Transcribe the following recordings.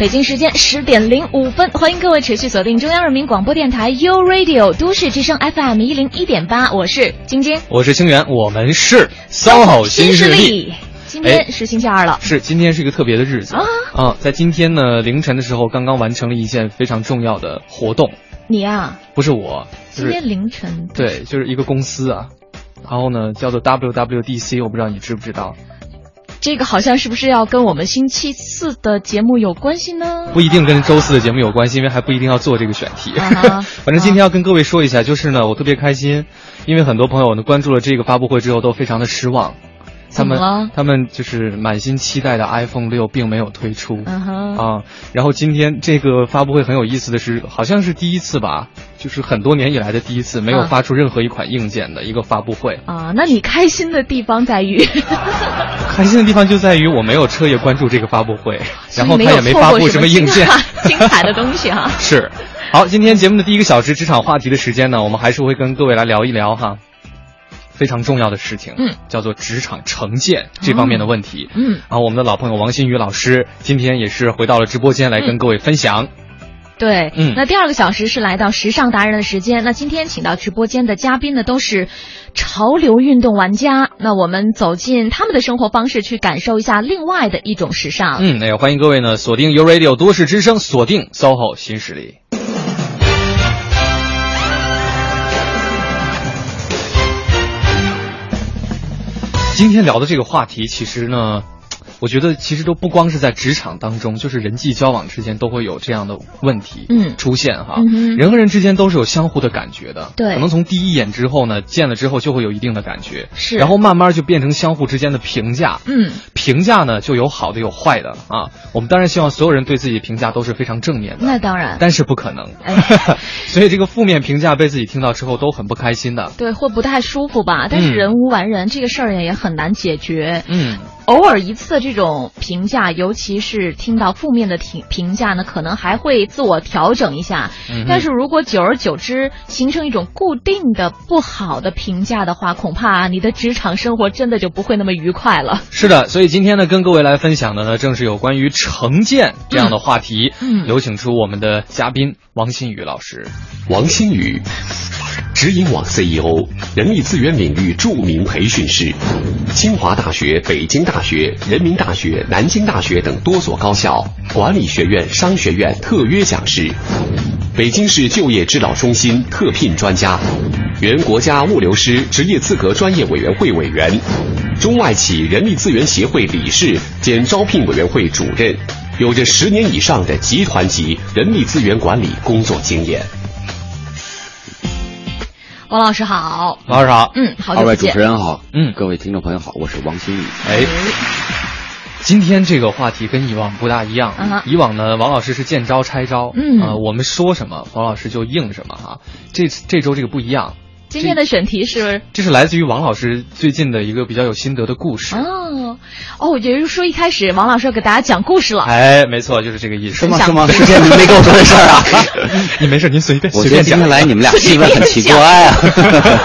北京时间十点零五分，欢迎各位持续锁定中央人民广播电台 u Radio 都市之声 FM 一零一点八，我是晶晶，我是清源，我们是 SOHO 新势力。今天是星期二了，是今天是一个特别的日子啊啊！在今天呢凌晨的时候，刚刚完成了一件非常重要的活动。你啊？不是我。今天凌晨。对，就是一个公司啊，然后呢叫做 WWDC，我不知道你知不知道。这个好像是不是要跟我们星期四的节目有关系呢？不一定跟周四的节目有关系，因为还不一定要做这个选题。反正今天要跟各位说一下，就是呢，我特别开心，因为很多朋友呢关注了这个发布会之后都非常的失望。他们他们就是满心期待的 iPhone 六并没有推出啊，然后今天这个发布会很有意思的是，好像是第一次吧，就是很多年以来的第一次没有发出任何一款硬件的一个发布会啊。那你开心的地方在于？开心的地方就在于我没有彻夜关注这个发布会，然后他也没发布什么硬件，精彩的东西哈。是，好，今天节目的第一个小时职场话题的时间呢，我们还是会跟各位来聊一聊哈。非常重要的事情，嗯，叫做职场成见这方面的问题，嗯，然后我们的老朋友王新宇老师今天也是回到了直播间来跟各位分享，对，嗯，那第二个小时是来到时尚达人的时间，那今天请到直播间的嘉宾呢都是潮流运动玩家，那我们走进他们的生活方式，去感受一下另外的一种时尚，嗯，那也欢迎各位呢锁定 u Radio 都市之声，锁定 SOHO 新势力。今天聊的这个话题，其实呢。我觉得其实都不光是在职场当中，就是人际交往之间都会有这样的问题嗯出现哈。人和人之间都是有相互的感觉的，对，可能从第一眼之后呢，见了之后就会有一定的感觉，是，然后慢慢就变成相互之间的评价，嗯，评价呢就有好的有坏的啊。我们当然希望所有人对自己评价都是非常正面的，那当然，但是不可能，所以这个负面评价被自己听到之后都很不开心的，对，或不太舒服吧。但是人无完人，这个事儿也很难解决，嗯。偶尔一次这种评价，尤其是听到负面的评评价呢，可能还会自我调整一下。但是如果久而久之形成一种固定的不好的评价的话，恐怕你的职场生活真的就不会那么愉快了。是的，所以今天呢，跟各位来分享的呢，正是有关于成见这样的话题。嗯，有请出我们的嘉宾王新宇老师。王新宇。直营网 CEO，人力资源领域著名培训师，清华大学、北京大学、人民大学、南京大学等多所高校管理学院、商学院特约讲师，北京市就业指导中心特聘专家，原国家物流师职业资格专业委员会委员，中外企人力资源协会理事兼招聘委员会主任，有着十年以上的集团级人力资源管理工作经验。王老师好，王老师好，嗯，好二位主持人好，嗯，各位听众朋友好，我是王新宇。哎，今天这个话题跟以往不大一样，以往呢，王老师是见招拆招，嗯，我们说什么，王老师就应什么哈。这这周这个不一样。今天的选题是，这是来自于王老师最近的一个比较有心得的故事。哦，哦，也就是说一开始王老师要给大家讲故事了。哎，没错，就是这个意思。是吗？是吗？之前您没跟我说这事儿啊？你没事，您随便。我觉得今天来你们俩气氛很奇怪啊。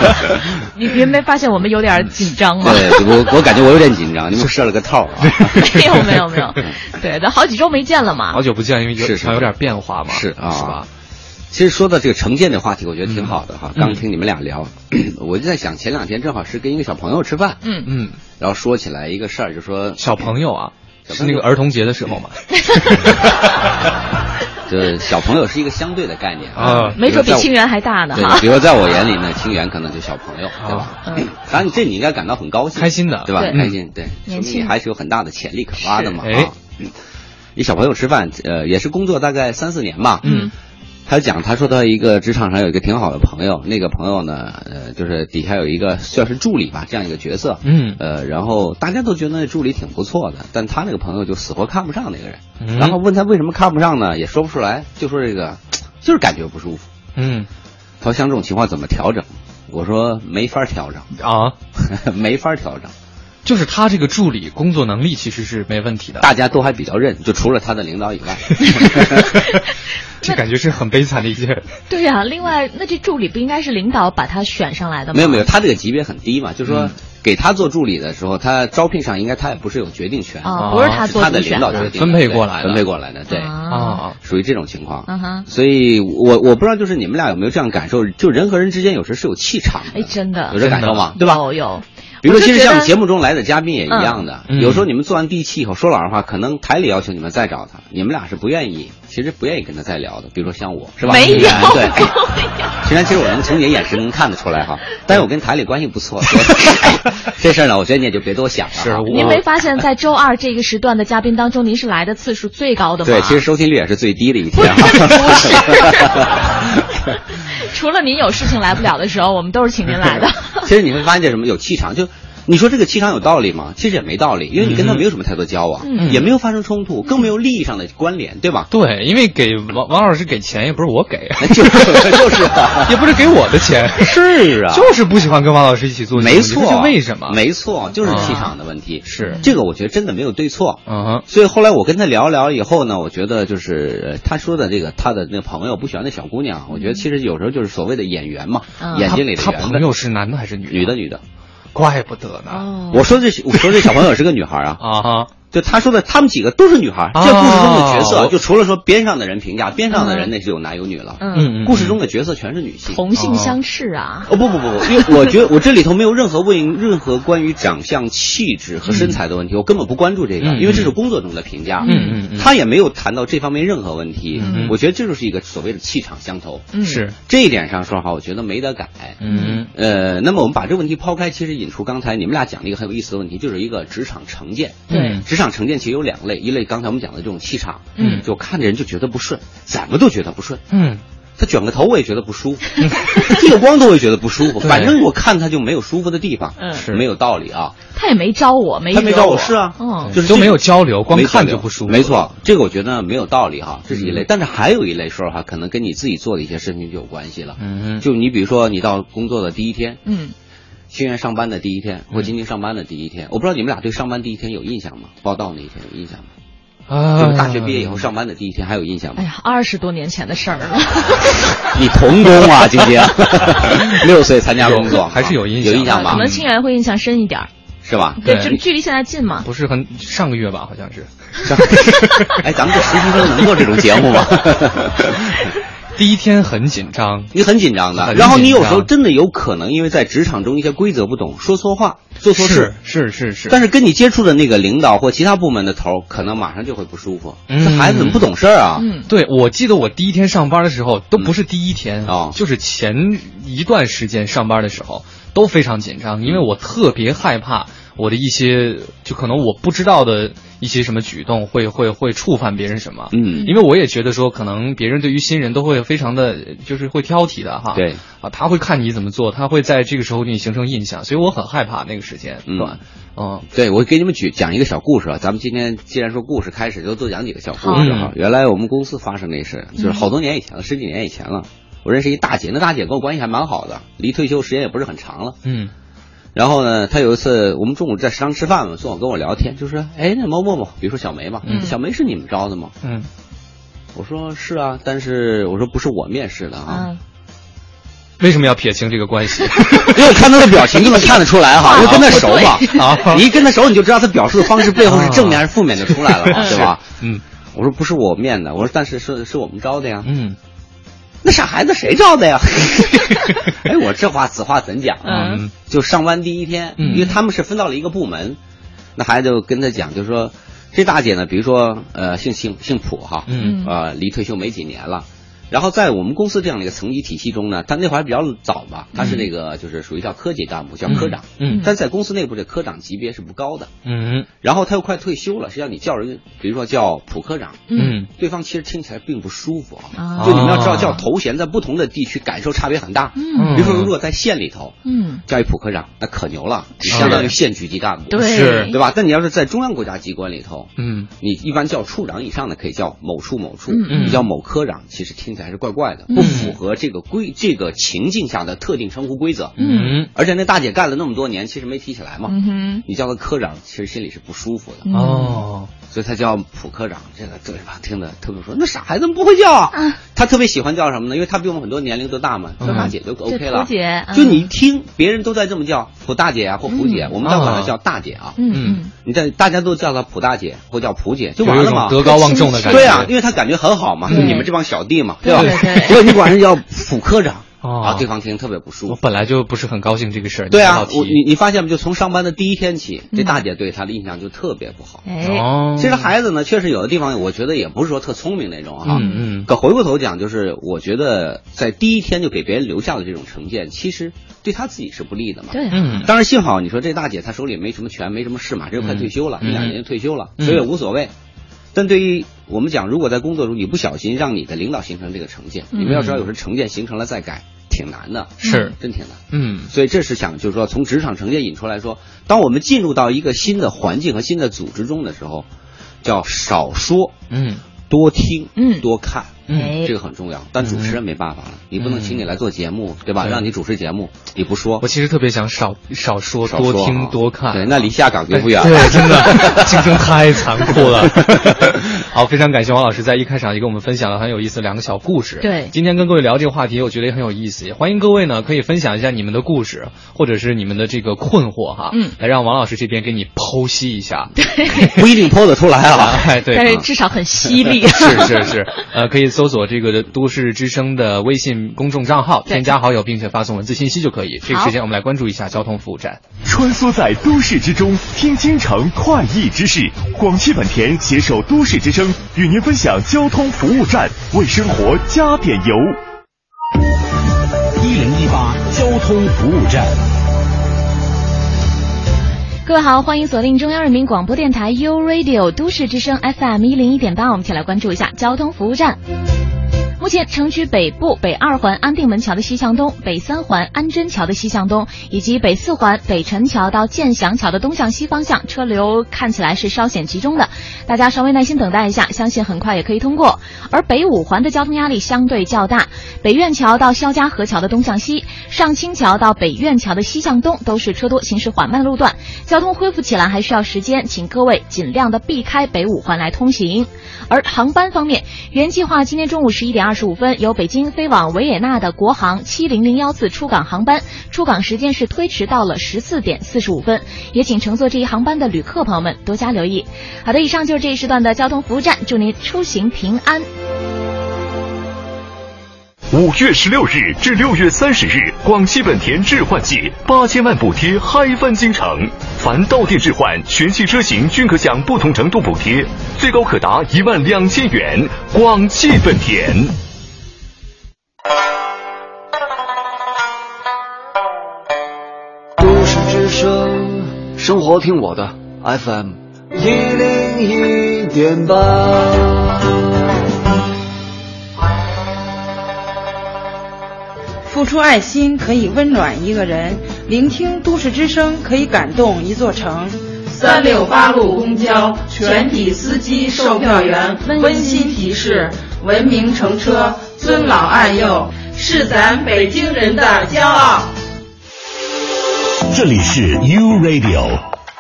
你别没发现我们有点紧张吗？对，我我感觉我有点紧张，你们设了个套啊。没有没有没有，对，都好几周没见了嘛。好久不见，因为是常有点变化嘛。是啊，是吧？其实说到这个成见的话题，我觉得挺好的哈。刚听你们俩聊，我就在想，前两天正好是跟一个小朋友吃饭，嗯嗯，然后说起来一个事儿，就说小朋友啊，是那个儿童节的时候嘛。就小朋友是一个相对的概念啊，没准比清源还大呢。对，比如在我眼里呢，清源可能就小朋友，对吧？反正，这你应该感到很高兴、开心的，对吧？开心，对，说明你还是有很大的潜力可挖的嘛。哎，你小朋友吃饭，呃，也是工作大概三四年吧。嗯。他讲，他说他一个职场上有一个挺好的朋友，那个朋友呢，呃，就是底下有一个算是助理吧，这样一个角色，嗯，呃，然后大家都觉得那助理挺不错的，但他那个朋友就死活看不上那个人，然后问他为什么看不上呢，也说不出来，就说这个就是感觉不舒服，嗯，他说像这种情况怎么调整？我说没法调整。啊，没法调整。就是他这个助理工作能力其实是没问题的，大家都还比较认，就除了他的领导以外。这感觉是很悲惨的一件。对呀，另外，那这助理不应该是领导把他选上来的吗？没有没有，他这个级别很低嘛，就是说给他做助理的时候，他招聘上应该他也不是有决定权，不是他做他的领导分配过来的分配过来的，对啊，属于这种情况。嗯哼，所以我我不知道，就是你们俩有没有这样感受？就人和人之间有时是有气场的，哎，真的有这感受吗？对吧？有有。比如说，其实像节目中来的嘉宾也一样的，有时候你们做完第一期以后，说老实话，可能台里要求你们再找他，你们俩是不愿意，其实不愿意跟他再聊的。比如说像我，是吧？没有，对。虽然其实我能从你的眼神能看得出来哈，但是我跟台里关系不错。这事儿呢，我觉得你也就别多想了。是。您没发现，在周二这个时段的嘉宾当中，您是来的次数最高的吗？对，其实收听率也是最低的一天。不是。除了您有事情来不了的时候，我们都是请您来的。其实你会发现，这什么有气场就。你说这个气场有道理吗？其实也没道理，因为你跟他没有什么太多交往，也没有发生冲突，更没有利益上的关联，对吧？对，因为给王王老师给钱也不是我给，就是就是，也不是给我的钱，是啊，就是不喜欢跟王老师一起做，没错，为什么？没错，就是气场的问题。是这个，我觉得真的没有对错。嗯，所以后来我跟他聊聊以后呢，我觉得就是他说的这个他的那个朋友不喜欢那小姑娘，我觉得其实有时候就是所谓的演员嘛，眼睛里的。他朋友是男的还是女？女的，女的。怪不得呢！我说这，我说这小朋友是个女孩啊 啊！就他说的，他们几个都是女孩。这故事中的角色，就除了说边上的人评价，边上的人那是有男有女了。嗯故事中的角色全是女性，同性相斥啊！哦不不不不，因为我觉得我这里头没有任何问任何关于长相、气质和身材的问题，我根本不关注这个，因为这是工作中的评价。嗯嗯他也没有谈到这方面任何问题。嗯我觉得这就是一个所谓的气场相投。是这一点上说话，我觉得没得改。嗯呃，那么我们把这个问题抛开，其实引出刚才你们俩讲的一个很有意思的问题，就是一个职场成见。对，职场成见其实有两。类一类，刚才我们讲的这种气场，嗯，就看着人就觉得不顺，怎么都觉得不顺，嗯，他卷个头我也觉得不舒服，剃个光头我也觉得不舒服，反正我看他就没有舒服的地方，嗯，是没有道理啊。他也没招我，没他没招我是啊，嗯，就是都没有交流，光看就不舒服。没错，这个我觉得没有道理哈，这是一类。但是还有一类说实话，可能跟你自己做的一些事情就有关系了。嗯，就你比如说你到工作的第一天，嗯，新源上班的第一天或今天上班的第一天，我不知道你们俩对上班第一天有印象吗？报道那一天有印象吗？啊，就是大学毕业以后上班的第一天，还有印象吗？哎呀，二十多年前的事儿了。你童工啊，晶晶 六岁参加工作，还是有印象，有印象吧？可能清源会印象深一点，是吧？对，距距离现在近吗？不是很，上个月吧，好像是。哎，咱们这实习生能做这种节目吗？第一天很紧张，你很紧张的，然后你有时候真的有可能因为在职场中一些规则不懂，说错话，做错事，是是是。但是跟你接触的那个领导或其他部门的头，可能马上就会不舒服。这孩子怎么不懂事儿啊？嗯，对，我记得我第一天上班的时候，都不是第一天啊，就是前一段时间上班的时候都非常紧张，因为我特别害怕。我的一些就可能我不知道的一些什么举动会会会触犯别人什么，嗯，因为我也觉得说可能别人对于新人都会非常的就是会挑剔的哈，对，啊他会看你怎么做，他会在这个时候给你形成印象，所以我很害怕那个时间段，嗯，对我给你们举讲一个小故事啊，咱们今天既然说故事开始，就多讲几个小故事哈。原来我们公司发生那事，就是好多年以前了，十几年以前了，我认识一大姐，那大姐跟我关系还蛮好的，离退休时间也不是很长了，嗯。然后呢，他有一次我们中午在食堂吃饭嘛，坐我跟我聊天，就说：“哎，那某某某，比如说小梅嘛，小梅是你们招的吗？”嗯，我说是啊，但是我说不是我面试的啊。为什么要撇清这个关系？因为看他的表情就能看得出来哈，因为跟他熟嘛。啊，你一跟他熟，你就知道他表述的方式背后是正面还是负面就出来了嘛，对吧？嗯，我说不是我面的，我说但是是是我们招的呀。嗯。那傻孩子谁照的呀？哎，我这话此话怎讲啊？就上班第一天，因为他们是分到了一个部门，那孩子就跟他讲，就说这大姐呢，比如说呃，姓姓姓朴哈，嗯，呃，离退休没几年了。然后在我们公司这样的一个层级体系中呢，他那会儿比较早吧，他是那个就是属于叫科级干部，叫科长。嗯，但在公司内部这科长级别是不高的。嗯，然后他又快退休了，实际上你叫人，比如说叫普科长，嗯，对方其实听起来并不舒服啊。就你们要知道，叫头衔在不同的地区感受差别很大。嗯，比如说如果在县里头，嗯，叫一普科长，那可牛了，相当于县局级干部，对，是，对吧？但你要是在中央国家机关里头，嗯，你一般叫处长以上的可以叫某处某处，嗯，你叫某科长，其实听起来。还是怪怪的，不符合这个规这个情境下的特定称呼规则。嗯，而且那大姐干了那么多年，其实没提起来嘛。嗯，你叫她科长，其实心里是不舒服的。哦。所以他叫普科长，这个对吧？听的特别说，那傻孩子们不会叫啊。他特别喜欢叫什么呢？因为他比我们很多年龄都大嘛，叫大姐就 OK 了。普姐，就你一听别人都在这么叫普大姐啊，或普姐，我们都管她叫大姐啊。嗯嗯，你在大家都叫她普大姐或叫普姐就完了嘛，德高望重的感觉。对啊，因为他感觉很好嘛，就你们这帮小弟嘛，对吧？所以你管人叫普科长。啊，对方听特别不舒服。我本来就不是很高兴这个事儿。对啊，我你你发现没？就从上班的第一天起，这大姐对他的印象就特别不好。哦，其实孩子呢，确实有的地方，我觉得也不是说特聪明那种哈。嗯嗯。可回过头讲，就是我觉得在第一天就给别人留下的这种成见，其实对他自己是不利的嘛。对。嗯。当然幸好你说这大姐她手里没什么权，没什么事嘛，这快退休了，一两年就退休了，所以也无所谓。但对于我们讲，如果在工作中你不小心让你的领导形成这个成见，你们要知道，有时候成见形成了再改。挺难的，是真挺难。嗯，所以这是想就是说，从职场成见引出来说，当我们进入到一个新的环境和新的组织中的时候，叫少说，嗯，多听，嗯，多看。嗯，这个很重要，但主持人没办法了，你不能请你来做节目，对吧？让你主持节目，你不说。我其实特别想少少说，多听多看。对，那离下岗就不远了。对，真的竞争太残酷了。好，非常感谢王老师在一开场也跟我们分享了很有意思两个小故事。对，今天跟各位聊这个话题，我觉得也很有意思，也欢迎各位呢可以分享一下你们的故事，或者是你们的这个困惑哈，嗯，来让王老师这边给你剖析一下。对，不一定剖得出来啊。哎，对，但是至少很犀利。是是是，呃，可以搜索这个。都市之声的微信公众账号，添加好友，并且发送文字信息就可以。这个时间，我们来关注一下交通服务站。穿梭在都市之中，听京城快意之事。广汽本田携手都市之声，与您分享交通服务站，为生活加点油。一零一八交通服务站。各位好，欢迎锁定中央人民广播电台 u Radio 都市之声 FM 一零一点八，我们一起来关注一下交通服务站。目前，城区北部北二环安定门桥的西向东、北三环安贞桥的西向东，以及北四环北辰桥到建祥桥的东向西方向，车流看起来是稍显集中的，大家稍微耐心等待一下，相信很快也可以通过。而北五环的交通压力相对较大，北苑桥到肖家河桥的东向西，上清桥到北苑桥的西向东都是车多、行驶缓慢路段，交通恢复起来还需要时间，请各位尽量的避开北五环来通行。而航班方面，原计划今天中午十一点二十五分由北京飞往维也纳的国航七零零幺次出港航班，出港时间是推迟到了十四点四十五分，也请乘坐这一航班的旅客朋友们多加留意。好的，以上就是这一时段的交通服务站，祝您出行平安。五月十六日至六月三十日，广汽本田置换季八千万补贴嗨翻京城，凡到店置换全系车型均可享不同程度补贴，最高可达一万两千元。广汽本田。生活听我的 FM 一零一点八。付出爱心可以温暖一个人，聆听都市之声可以感动一座城。三六八路公交全体司机、售票员温馨提示：文明乘车，尊老爱幼，是咱北京人的骄傲。这里是 U Radio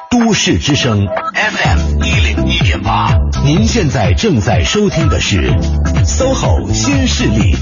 都市之声 FM 一零一点八，您现在正在收听的是 SOHO 新势力。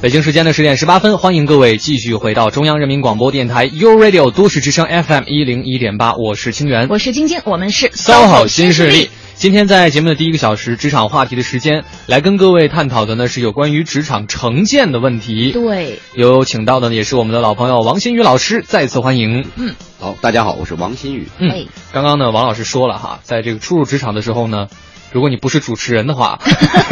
北京时间的十点十八分，欢迎各位继续回到中央人民广播电台 u Radio 都市之声 FM 一零一点八，我是清源，我是晶晶，我们是 SOHO 新势力。今天在节目的第一个小时，职场话题的时间，来跟各位探讨的呢是有关于职场成见的问题。对，有请到的也是我们的老朋友王新宇老师，再次欢迎。嗯，好，大家好，我是王新宇。嗯，刚刚呢，王老师说了哈，在这个初入职场的时候呢。如果你不是主持人的话，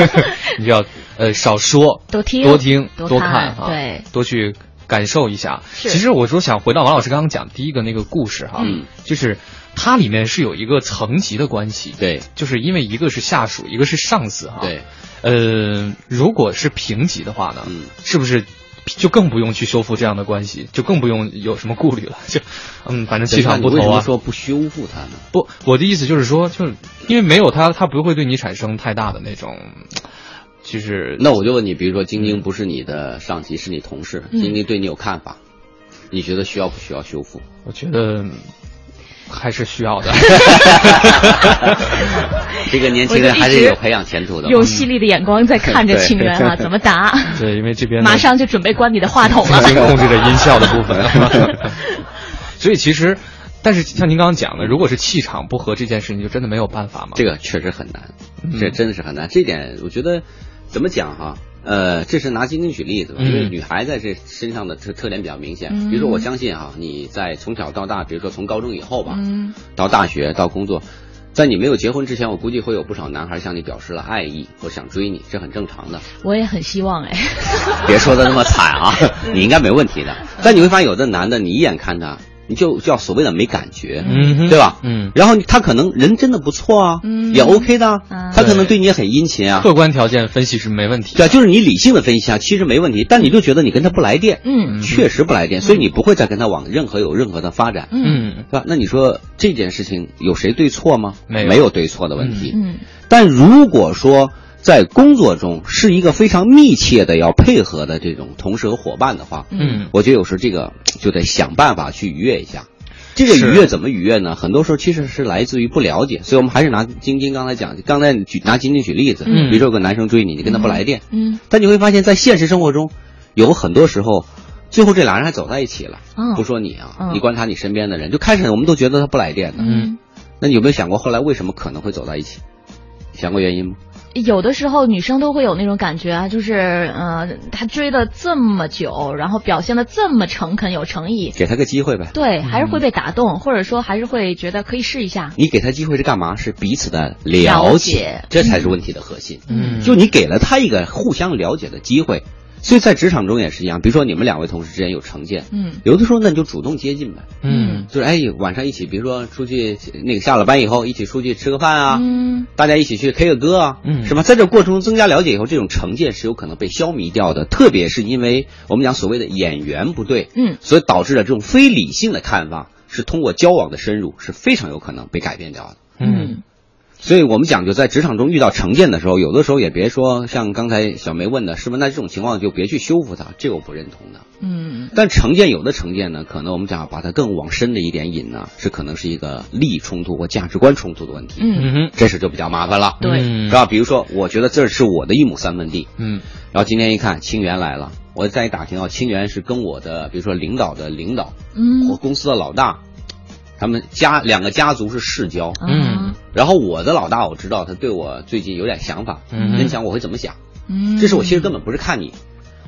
你就要呃少说，多听，多听，多看啊，对，多去感受一下。其实我说想回到王老师刚刚讲第一个那个故事哈，嗯就是它里面是有一个层级的关系，对，就是因为一个是下属，一个是上司哈，对，呃，如果是平级的话呢，是不是就更不用去修复这样的关系，就更不用有什么顾虑了。就，嗯，反正气场不投啊。说不修复它呢？不，我的意思就是说，就是因为没有他，他不会对你产生太大的那种。其实，那我就问你，比如说晶晶不是你的上级，是你同事，晶晶对你有看法，你觉得需要不需要修复？我觉得。还是需要的。这个年轻人还是有培养前途的。用犀利的眼光在看着清源啊，怎么答？对，因为这边马上就准备关你的话筒了。已 经控制着音效的部分。所以其实，但是像您刚刚讲的，如果是气场不合这件事情，就真的没有办法吗？这个确实很难，这真的是很难。这点我觉得怎么讲哈？呃，这是拿晶晶举例子吧，因为女孩在这身上的特特点比较明显。比如说，我相信啊，你在从小到大，比如说从高中以后吧，到大学到工作，在你没有结婚之前，我估计会有不少男孩向你表示了爱意或想追你，这很正常的。我也很希望哎，别说的那么惨啊，你应该没问题的。但你会发现，有的男的，你一眼看他。你就叫所谓的没感觉，嗯，对吧？嗯，然后他可能人真的不错啊，嗯，也 OK 的，他可能对你也很殷勤啊。客观条件分析是没问题，对，就是你理性的分析啊，其实没问题。但你就觉得你跟他不来电，嗯，确实不来电，所以你不会再跟他往任何有任何的发展，嗯，对吧？那你说这件事情有谁对错吗？没有，没有对错的问题。嗯，但如果说。在工作中是一个非常密切的要配合的这种同事和伙伴的话，嗯，我觉得有时候这个 就得想办法去愉悦一下。这个愉悦怎么愉悦呢？很多时候其实是来自于不了解，所以我们还是拿晶晶刚才讲，刚才举拿晶晶举例子，嗯，比如说有个男生追你，你跟他不来电，嗯，但你会发现在现实生活中，有很多时候，最后这俩人还走在一起了。不说你啊，你观察你身边的人，就开始我们都觉得他不来电的，嗯，那你有没有想过后来为什么可能会走在一起？想过原因吗？有的时候女生都会有那种感觉啊，就是呃，他追了这么久，然后表现的这么诚恳有诚意，给他个机会呗。对，还是会被打动，或者说还是会觉得可以试一下。你给他机会是干嘛？是彼此的了解，这才是问题的核心。嗯，就你给了他一个互相了解的机会。所以在职场中也是一样，比如说你们两位同事之间有成见，嗯，有的时候那你就主动接近呗，嗯，就是哎晚上一起，比如说出去那个下了班以后一起出去吃个饭啊，嗯，大家一起去 K 个歌啊，嗯，是吧？在这过程中增加了解以后，这种成见是有可能被消弭掉的，特别是因为我们讲所谓的眼缘不对，嗯，所以导致了这种非理性的看法是通过交往的深入是非常有可能被改变掉的，嗯。所以我们讲究在职场中遇到成见的时候，有的时候也别说像刚才小梅问的，是不是？那这种情况就别去修复它，这我不认同的。嗯。但成见有的成见呢，可能我们讲把它更往深的一点引呢，是可能是一个利益冲突或价值观冲突的问题。嗯哼。这事就比较麻烦了。对。是吧？比如说，我觉得这是我的一亩三分地。嗯。然后今天一看，清源来了，我再一打听啊，清源是跟我的，比如说领导的领导，嗯，或公司的老大。他们家两个家族是世交，嗯，然后我的老大我知道他对我最近有点想法，嗯，你想我会怎么想？嗯，这是我其实根本不是看你，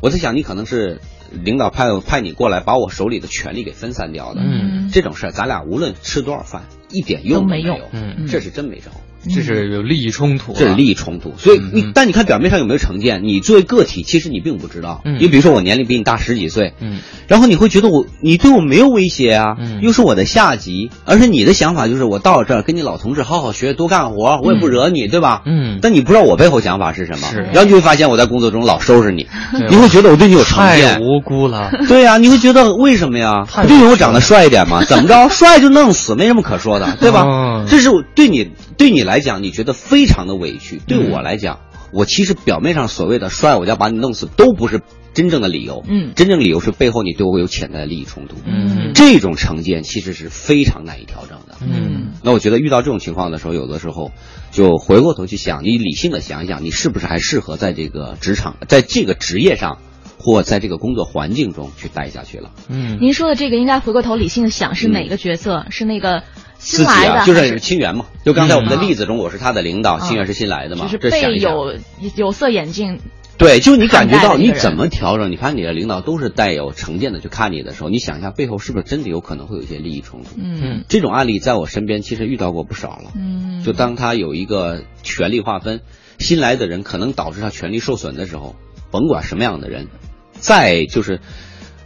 我在想你可能是领导派派你过来把我手里的权力给分散掉的，嗯，这种事儿咱俩无论吃多少饭一点用都没有，嗯，这是真没招。这是有利益冲突，这是利益冲突，所以你但你看表面上有没有成见？你作为个体，其实你并不知道。你比如说我年龄比你大十几岁，嗯，然后你会觉得我你对我没有威胁啊，又是我的下级，而且你的想法就是我到这儿跟你老同志好好学，多干活，我也不惹你，对吧？嗯，但你不知道我背后想法是什么，是然后你会发现我在工作中老收拾你，你会觉得我对你有成见，太无辜了。对呀，你会觉得为什么呀？就因为我长得帅一点嘛？怎么着？帅就弄死，没什么可说的，对吧？这是我对你对你来讲，你觉得非常的委屈。对我来讲，我其实表面上所谓的摔，我要把你弄死，都不是真正的理由。嗯，真正理由是背后你对我有潜在的利益冲突。嗯，这种成见其实是非常难以调整的。嗯，那我觉得遇到这种情况的时候，有的时候就回过头去想，你理性的想一想，你是不是还适合在这个职场，在这个职业上，或在这个工作环境中去待下去了？嗯，您说的这个应该回过头理性的想，是哪个角色？是那个？自己啊，就是清源嘛。就刚才我们的例子中，我是他的领导，清源是新来的嘛。就是被有有色眼镜。对，就你感觉到你怎么调整？你看你的领导都是带有成见的去看你的时候，你想一下背后是不是真的有可能会有一些利益冲突？嗯，这种案例在我身边其实遇到过不少了。嗯，就当他有一个权力划分，新来的人可能导致他权力受损的时候，甭管什么样的人，再就是。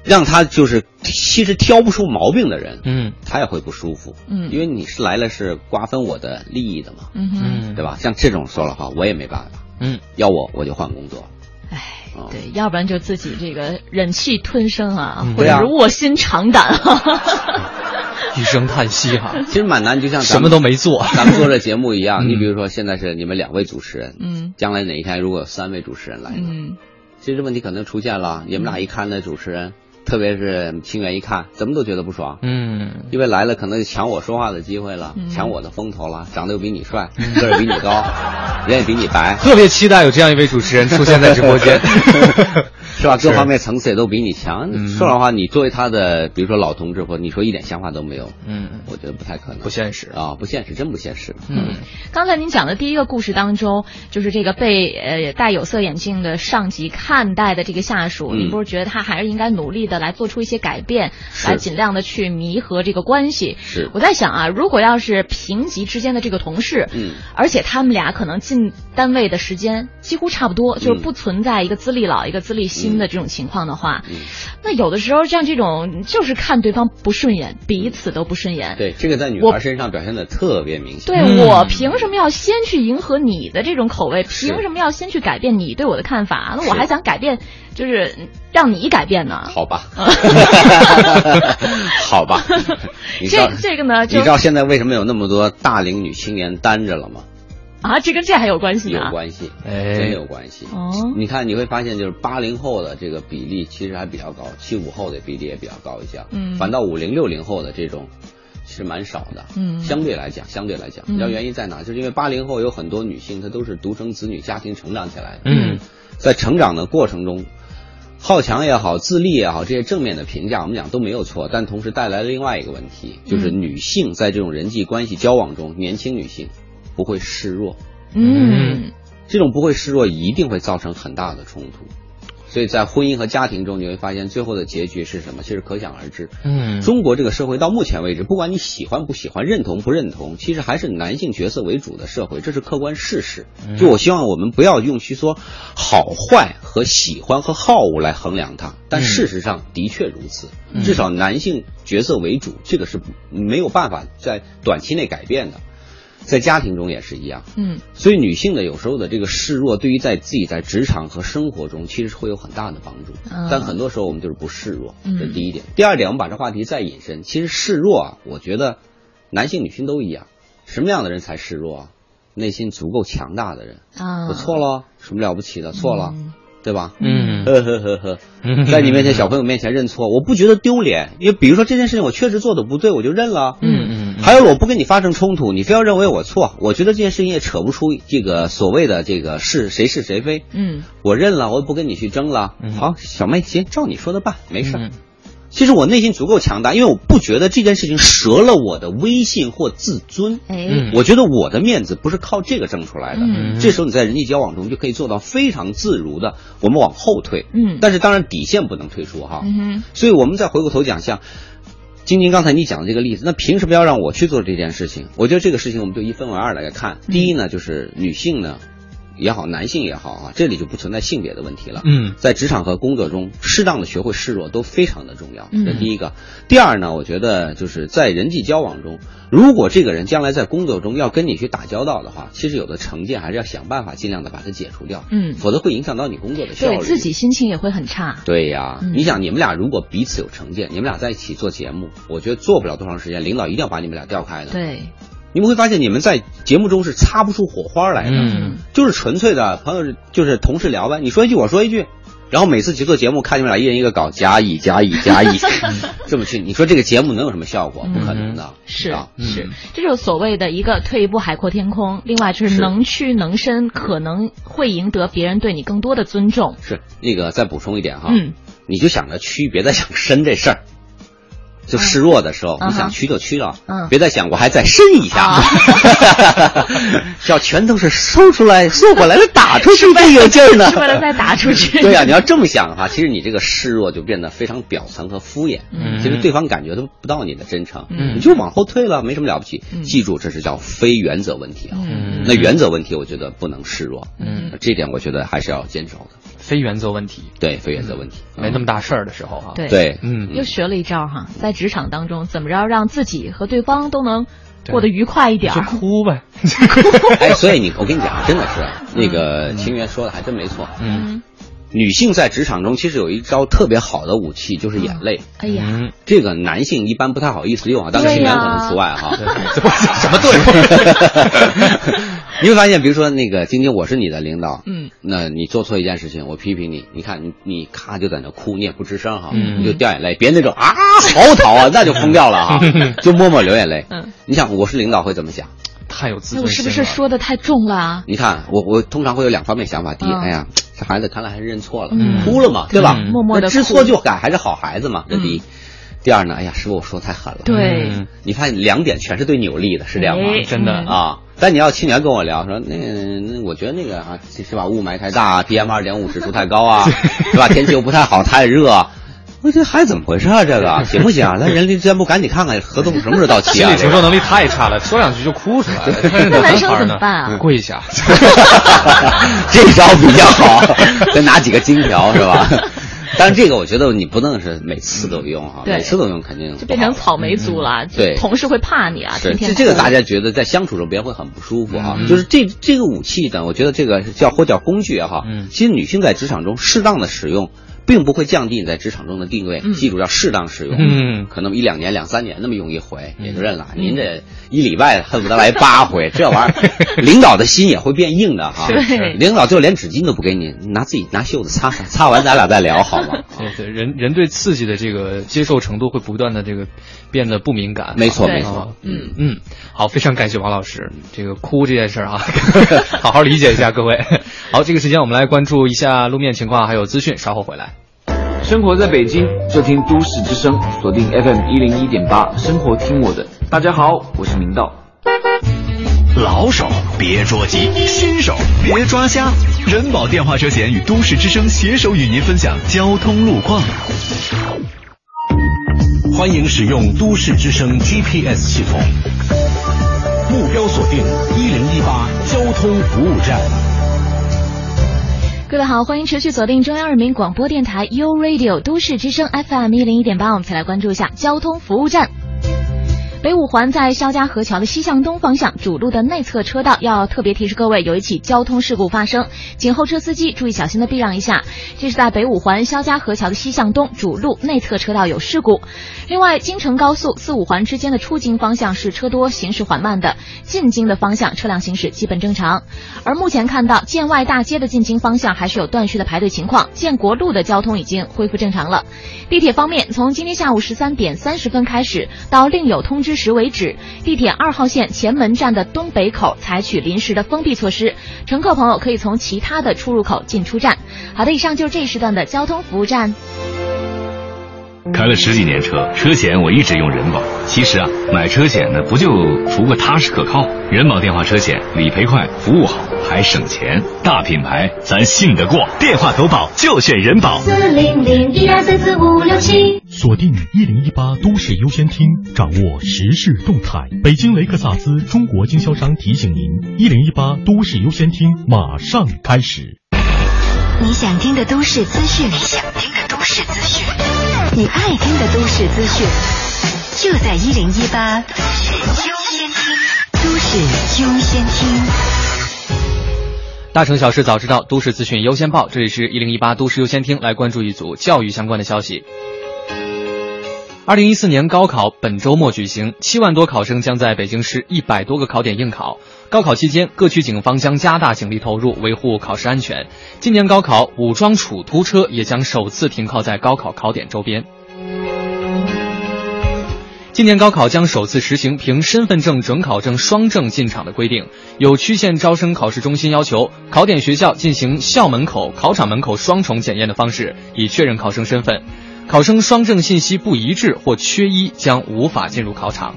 让他就是其实挑不出毛病的人，嗯，他也会不舒服，嗯，因为你是来了是瓜分我的利益的嘛，嗯哼，对吧？像这种说了话，我也没办法，嗯，要我我就换工作，哎，对，要不然就自己这个忍气吞声啊，或者是卧薪尝胆 一声叹息哈。其实蛮难，就像什么都没做，咱们做这节目一样。你比如说，现在是你们两位主持人，嗯，将来哪一天如果有三位主持人来，嗯，其实问题可能出现了。你们俩一看那主持人。特别是清远一看，怎么都觉得不爽。嗯，因为来了可能抢我说话的机会了，抢我的风头了。长得又比你帅，个儿比你高，人也比你白。特别期待有这样一位主持人出现在直播间，是吧？各方面层次也都比你强。说老实话，你作为他的，比如说老同志，或你说一点想法都没有，嗯，我觉得不太可能，不现实啊，不现实，真不现实。嗯，刚才您讲的第一个故事当中，就是这个被呃戴有色眼镜的上级看待的这个下属，你不是觉得他还是应该努力的？来做出一些改变，来尽量的去弥合这个关系。是，我在想啊，如果要是平级之间的这个同事，嗯，而且他们俩可能进单位的时间几乎差不多，就是不存在一个资历老一个资历新的这种情况的话，那有的时候像这种就是看对方不顺眼，彼此都不顺眼。对，这个在女孩身上表现的特别明显。对我凭什么要先去迎合你的这种口味？凭什么要先去改变你对我的看法？那我还想改变。就是让你改变呢？好吧，好吧。这这个呢？你知道现在为什么有那么多大龄女青年单着了吗？啊，这跟这还有关系啊？有关系，真有关系。哦，你看你会发现，就是八零后的这个比例其实还比较高，七五后的比例也比较高一些。嗯，反倒五零六零后的这种其实蛮少的。嗯，相对来讲，相对来讲，你知道原因在哪？就是因为八零后有很多女性，她都是独生子女家庭成长起来的。嗯，在成长的过程中。好强也好，自立也好，这些正面的评价我们讲都没有错，但同时带来了另外一个问题，就是女性在这种人际关系交往中，年轻女性不会示弱。嗯，这种不会示弱一定会造成很大的冲突。所以在婚姻和家庭中，你会发现最后的结局是什么？其实可想而知。嗯，中国这个社会到目前为止，不管你喜欢不喜欢、认同不认同，其实还是男性角色为主的社会，这是客观事实。就我希望我们不要用去说好坏和喜欢和好恶来衡量它，但事实上的确如此。至少男性角色为主，这个是没有办法在短期内改变的。在家庭中也是一样，嗯，所以女性的有时候的这个示弱，对于在自己在职场和生活中，其实会有很大的帮助。嗯但很多时候我们就是不示弱，这是第一点。第二点，我们把这话题再引申，其实示弱啊，我觉得男性女性都一样。什么样的人才示弱啊？内心足够强大的人啊，我错了，什么了不起的？错了。对吧？嗯，呵呵呵呵，在你面前，小朋友面前认错，我不觉得丢脸，因为比如说这件事情我确实做的不对，我就认了。嗯嗯。还有我不跟你发生冲突，你非要认为我错，我觉得这件事情也扯不出这个所谓的这个是谁是谁非。嗯，我认了，我也不跟你去争了。好，小妹，行，照你说的办，没事。其实我内心足够强大，因为我不觉得这件事情折了我的威信或自尊。哎，我觉得我的面子不是靠这个挣出来的。嗯，这时候你在人际交往中就可以做到非常自如的，我们往后退。嗯，但是当然底线不能退出哈。嗯所以我们再回过头讲，像晶晶刚才你讲的这个例子，那凭什么要让我去做这件事情？我觉得这个事情我们就一分为二来看。第一呢，就是女性呢。也好，男性也好啊，这里就不存在性别的问题了。嗯，在职场和工作中，适当的学会示弱都非常的重要。这第一个。第二呢，我觉得就是在人际交往中，如果这个人将来在工作中要跟你去打交道的话，其实有的成见还是要想办法尽量的把它解除掉。嗯，否则会影响到你工作的效率，对自己心情也会很差。对呀，你想你们俩如果彼此有成见，你们俩在一起做节目，我觉得做不了多长时间，领导一定要把你们俩调开的。对。你们会发现，你们在节目中是擦不出火花来的，就是纯粹的朋友，就是同事聊呗。你说一句，我说一句，然后每次去做节目，看你们俩一人一个稿，甲乙甲乙甲乙，这么去，你说这个节目能有什么效果？不可能的。是啊，是，这就是所谓的一个退一步海阔天空。另外就是能屈能伸，可能会赢得别人对你更多的尊重。是那个再补充一点哈，嗯，你就想着屈，别再想伸这事儿。就示弱的时候，你想屈就屈了，别再想我还再伸一下，要拳头是收出来，缩过来再打出去更有劲儿呢。是为了再打出去。对呀，你要这么想的话，其实你这个示弱就变得非常表层和敷衍。其实对方感觉都不到你的真诚，你就往后退了，没什么了不起。记住，这是叫非原则问题啊。那原则问题，我觉得不能示弱。嗯，这点我觉得还是要坚守的。非原则问题，对非原则问题，没那么大事儿的时候哈。对，嗯，又学了一招哈，在职场当中，怎么着让自己和对方都能过得愉快一点？就哭呗，哎，所以你，我跟你讲，真的是那个清源说的还真没错。嗯，女性在职场中其实有一招特别好的武器，就是眼泪。哎呀，这个男性一般不太好意思用啊，当然，性缘可能除外哈。什么对？你会发现，比如说那个晶晶，我是你的领导，嗯，那你做错一件事情，我批评你，你看你你咔就在那哭，你也不吱声哈，你就掉眼泪，别那种啊嚎啕啊，那就疯掉了哈，就默默流眼泪。嗯，你想我是领导会怎么想？太有自尊心了。我是不是说的太重了？你看我我通常会有两方面想法，第一，哎呀。这孩子看来还是认错了，哭了嘛，对吧？默默的知错就改，还是好孩子嘛。这第一，第二呢？哎呀，师傅，我说太狠了。对，你看两点全是对你有利的，是这样吗？真的啊。但你要去年跟我聊，说那那我觉得那个啊，是吧？雾霾太大，PM 二点五指数太高啊，是吧？天气又不太好，太热。我这孩子怎么回事啊？这个行不行啊？那人力资源部赶紧看看合同什么时候到期啊？心理承受能力太差了，说两句就哭出来了。那男生怎么办啊？跪下，这招比较好，再拿几个金条是吧？但是这个我觉得你不能是每次都用哈，每次都用肯定就变成草莓族了。对，同事会怕你啊，天天。这个大家觉得在相处中别人会很不舒服啊。就是这这个武器呢，我觉得这个叫或叫工具也好，其实女性在职场中适当的使用。并不会降低你在职场中的地位，记住要适当使用。嗯，可能一两年、两三年那么用一回也就认了。您这一礼拜恨不得来八回，这玩意儿，领导的心也会变硬的哈。对，领导就连纸巾都不给你，拿自己拿袖子擦擦，擦完咱俩再聊好吗？对对，人人对刺激的这个接受程度会不断的这个变得不敏感。没错没错，嗯嗯，好，非常感谢王老师，这个哭这件事儿啊，好好理解一下各位。好，这个时间我们来关注一下路面情况，还有资讯，稍后回来。生活在北京，就听都市之声，锁定 FM 一零一点八，生活听我的。大家好，我是明道。老手别着急，新手别抓瞎。人保电话车险与都市之声携手与您分享交通路况。欢迎使用都市之声 GPS 系统，目标锁定一零一八交通服务站。各位好，欢迎持续锁定中央人民广播电台 u Radio 都市之声 FM 一零一点八，我们再来关注一下交通服务站。北五环在肖家河桥的西向东方向主路的内侧车道，要特别提示各位，有一起交通事故发生，请后车司机注意小心的避让一下。这是在北五环肖家河桥的西向东主路内侧车道有事故。另外，京承高速四五环之间的出京方向是车多，行驶缓慢的；进京的方向车辆行驶基本正常。而目前看到建外大街的进京方向还是有断续的排队情况，建国路的交通已经恢复正常了。地铁方面，从今天下午十三点三十分开始到另有通知。时为止，地铁二号线前门站的东北口采取临时的封闭措施，乘客朋友可以从其他的出入口进出站。好的，以上就是这一时段的交通服务站。开了十几年车，车险我一直用人保。其实啊，买车险呢，不就图个踏实可靠？人保电话车险理赔快，服务好，还省钱。大品牌，咱信得过。电话投保就选人保。四零零一二三四五六七。锁定一零一八都市优先厅，掌握时事动态。北京雷克萨斯中国经销商提醒您：一零一八都市优先厅马上开始。你想听的都市资讯，你想听的都市资讯，你爱听的都市资讯，就在一零一八都市优先听。都市优先听。大城小事早知道，都市资讯优先报。这里是一零一八都市优先听，来关注一组教育相关的消息。二零一四年高考本周末举行，七万多考生将在北京市一百多个考点应考。高考期间，各区警方将加大警力投入，维护考试安全。今年高考，武装处突车也将首次停靠在高考考点周边。今年高考将首次实行凭身份证、准考证双证进场的规定。有区县招生考试中心要求，考点学校进行校门口、考场门口双重检验的方式，以确认考生身份。考生双证信息不一致或缺一，将无法进入考场。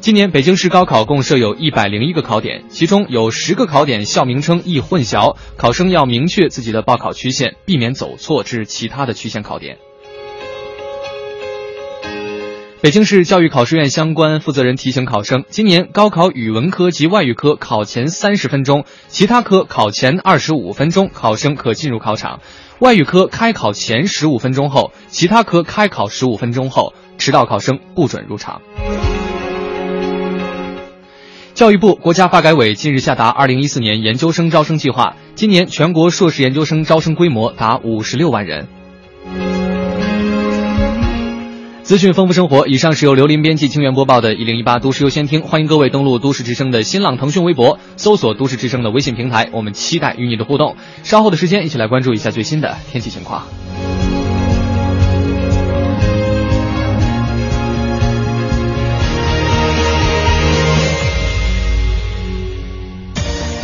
今年北京市高考共设有一百零一个考点，其中有十个考点校名称易混淆，考生要明确自己的报考区县，避免走错至其他的区县考点。北京市教育考试院相关负责人提醒考生，今年高考语文科及外语科考前三十分钟，其他科考前二十五分钟，考生可进入考场。外语科开考前十五分钟后，其他科开考十五分钟后，迟到考生不准入场。教育部、国家发改委近日下达二零一四年研究生招生计划，今年全国硕士研究生招生规模达五十六万人。资讯丰富生活，以上是由刘林编辑、清源播报的《一零一八都市优先听》，欢迎各位登录都市之声的新浪、腾讯微博，搜索都市之声的微信平台，我们期待与你的互动。稍后的时间，一起来关注一下最新的天气情况。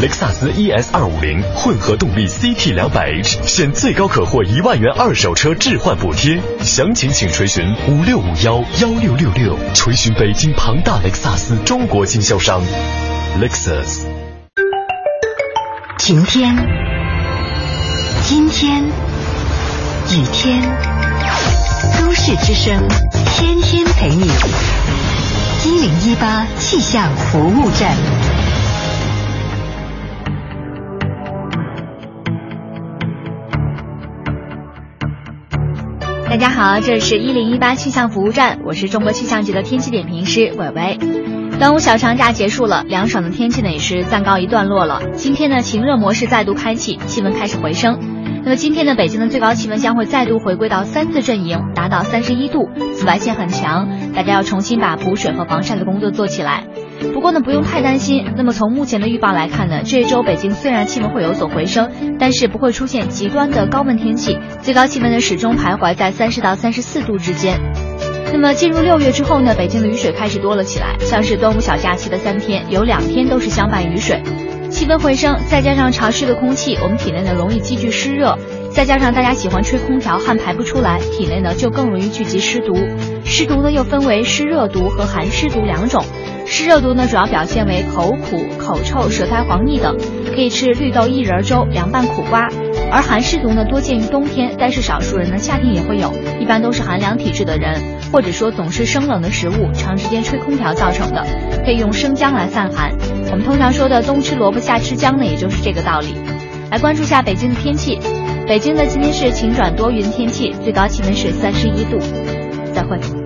雷克萨斯 ES 二五零混合动力 CT 两百 H 现最高可获一万元二手车置换补贴，详情请垂询五六五幺幺六六六，垂询北京庞大雷克萨斯中国经销商，Lexus。晴天，阴天，雨天，都市之声，天天陪你，一零一八气象服务站。大家好，这是一零一八气象服务站，我是中国气象局的天气点评师伟伟。端午小长假结束了，凉爽的天气呢也是暂告一段落了。今天呢，晴热模式再度开启，气温开始回升。那么今天呢，北京的最高气温将会再度回归到三字阵营，达到三十一度，紫外线很强，大家要重新把补水和防晒的工作做起来。不过呢，不用太担心。那么从目前的预报来看呢，这一周北京虽然气温会有所回升，但是不会出现极端的高温天气，最高气温呢始终徘徊在三十到三十四度之间。那么进入六月之后呢，北京的雨水开始多了起来，像是端午小假期的三天，有两天都是相伴雨水。气温回升，再加上潮湿的空气，我们体内呢容易积聚湿热，再加上大家喜欢吹空调，汗排不出来，体内呢就更容易聚集湿毒。湿毒呢又分为湿热毒和寒湿毒两种。湿热毒呢，主要表现为口苦、口臭、舌苔黄腻等，可以吃绿豆薏仁粥凉拌苦瓜；而寒湿毒呢，多见于冬天，但是少数人呢夏天也会有，一般都是寒凉体质的人，或者说总是生冷的食物，长时间吹空调造成的，可以用生姜来散寒。我们通常说的冬吃萝卜夏吃姜呢，也就是这个道理。来关注一下北京的天气，北京呢今天是晴转多云天气，最高气温是三十一度。再会。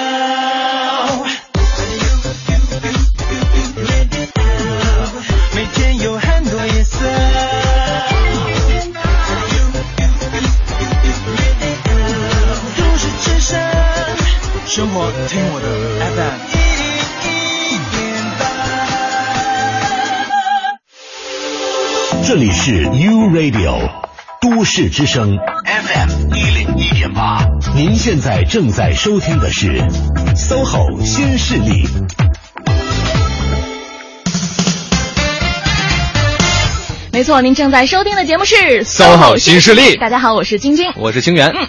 生活听我的 FM 这里是 U Radio 都市之声 FM 一零一点八，您现在正在收听的是 SOHO 新势力。没错，您正在收听的节目是 SOHO 新势力。大家好，我是晶晶，我是清源。嗯，